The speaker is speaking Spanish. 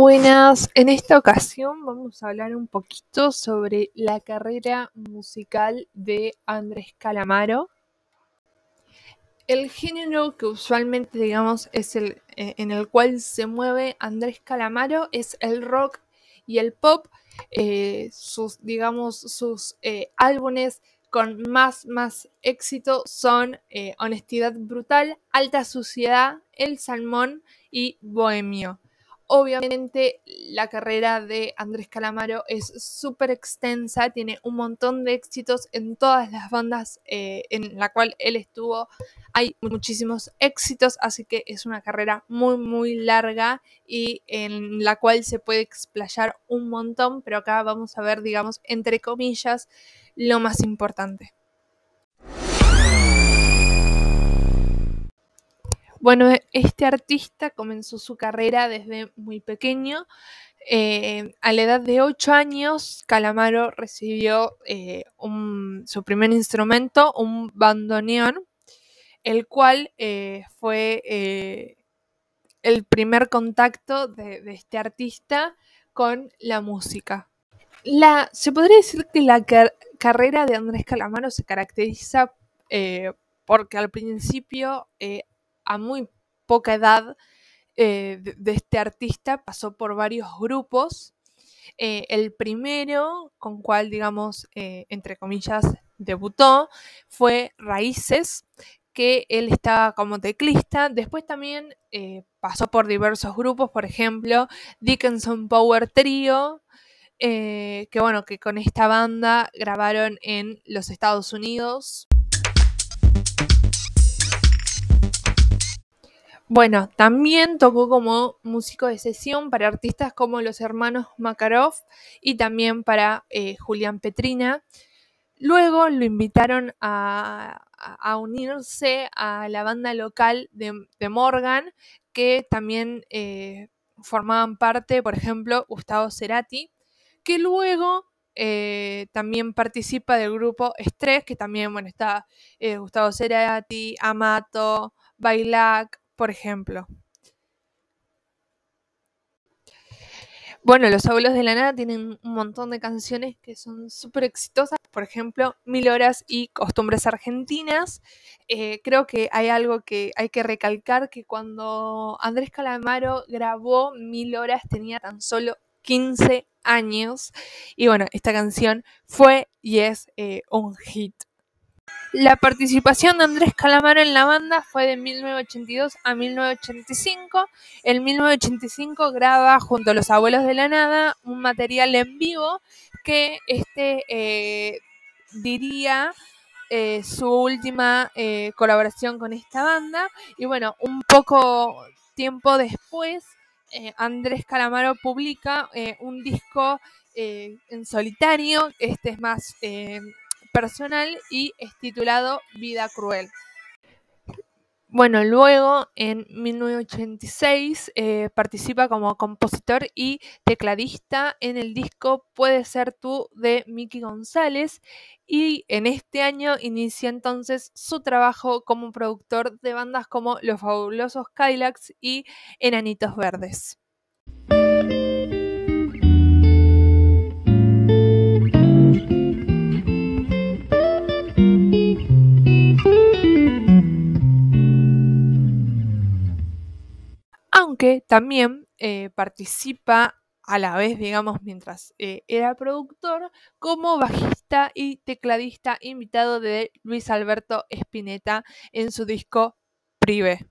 Buenas, en esta ocasión vamos a hablar un poquito sobre la carrera musical de Andrés Calamaro. El género que usualmente digamos es el eh, en el cual se mueve Andrés Calamaro es el rock y el pop. Eh, sus digamos sus eh, álbumes con más más éxito son Honestidad Brutal, Alta Suciedad, El Salmón y Bohemio. Obviamente la carrera de Andrés Calamaro es súper extensa, tiene un montón de éxitos en todas las bandas eh, en la cual él estuvo. Hay muchísimos éxitos, así que es una carrera muy muy larga y en la cual se puede explayar un montón, pero acá vamos a ver, digamos, entre comillas, lo más importante. Bueno, este artista comenzó su carrera desde muy pequeño. Eh, a la edad de 8 años, Calamaro recibió eh, su primer instrumento, un bandoneón, el cual eh, fue el primer contacto de, este artista con la música. Se podría decir que la carrera de Andrés Calamaro se caracteriza porque al principio a muy poca edad eh, de, este artista pasó por varios grupos. Eh, el primero con cual, digamos, eh, entre comillas, debutó fue Raíces, que él estaba como teclista. Después también pasó por diversos grupos, por ejemplo, Dickinson Power Trio, que bueno, que con esta banda grabaron en los Estados Unidos. Bueno, también tocó como músico de sesión para artistas como los hermanos Makarov y también para eh, Julián Petrina. Luego lo invitaron a, unirse a la banda local de, Morgan, que también eh, formaban parte, por ejemplo, Gustavo Cerati, que luego eh, también participa del grupo Estrés, que también, bueno, está Gustavo Cerati, Amato, Bailac, por ejemplo. Bueno, Los Abuelos de la Nada tienen un montón de canciones que son súper exitosas, por ejemplo, Mil Horas y Costumbres Argentinas. Eh, creo que hay algo que hay que recalcar, que cuando Andrés Calamaro grabó Mil Horas tenía tan solo 15 años. Y bueno, esta canción fue y es eh, un hit. La participación de Andrés Calamaro en la banda fue de 1982 a 1985. En 1985 graba junto a los Abuelos de la Nada un material en vivo que este eh, diría eh, su última eh, colaboración con esta banda. Y bueno, un poco tiempo después, Andrés Calamaro publica un disco en solitario. Este es más personal y es titulado Vida Cruel. Bueno, luego en 1986 eh, participa como compositor y tecladista en el disco Puede ser tú de Mickey González y en este año inicia entonces su trabajo como productor de bandas como Los Fabulosos Kylax y Enanitos Verdes. Aunque también eh, participa a la vez, digamos, mientras eh, era productor, como bajista y tecladista invitado de Luis Alberto Spinetta en su disco Prive.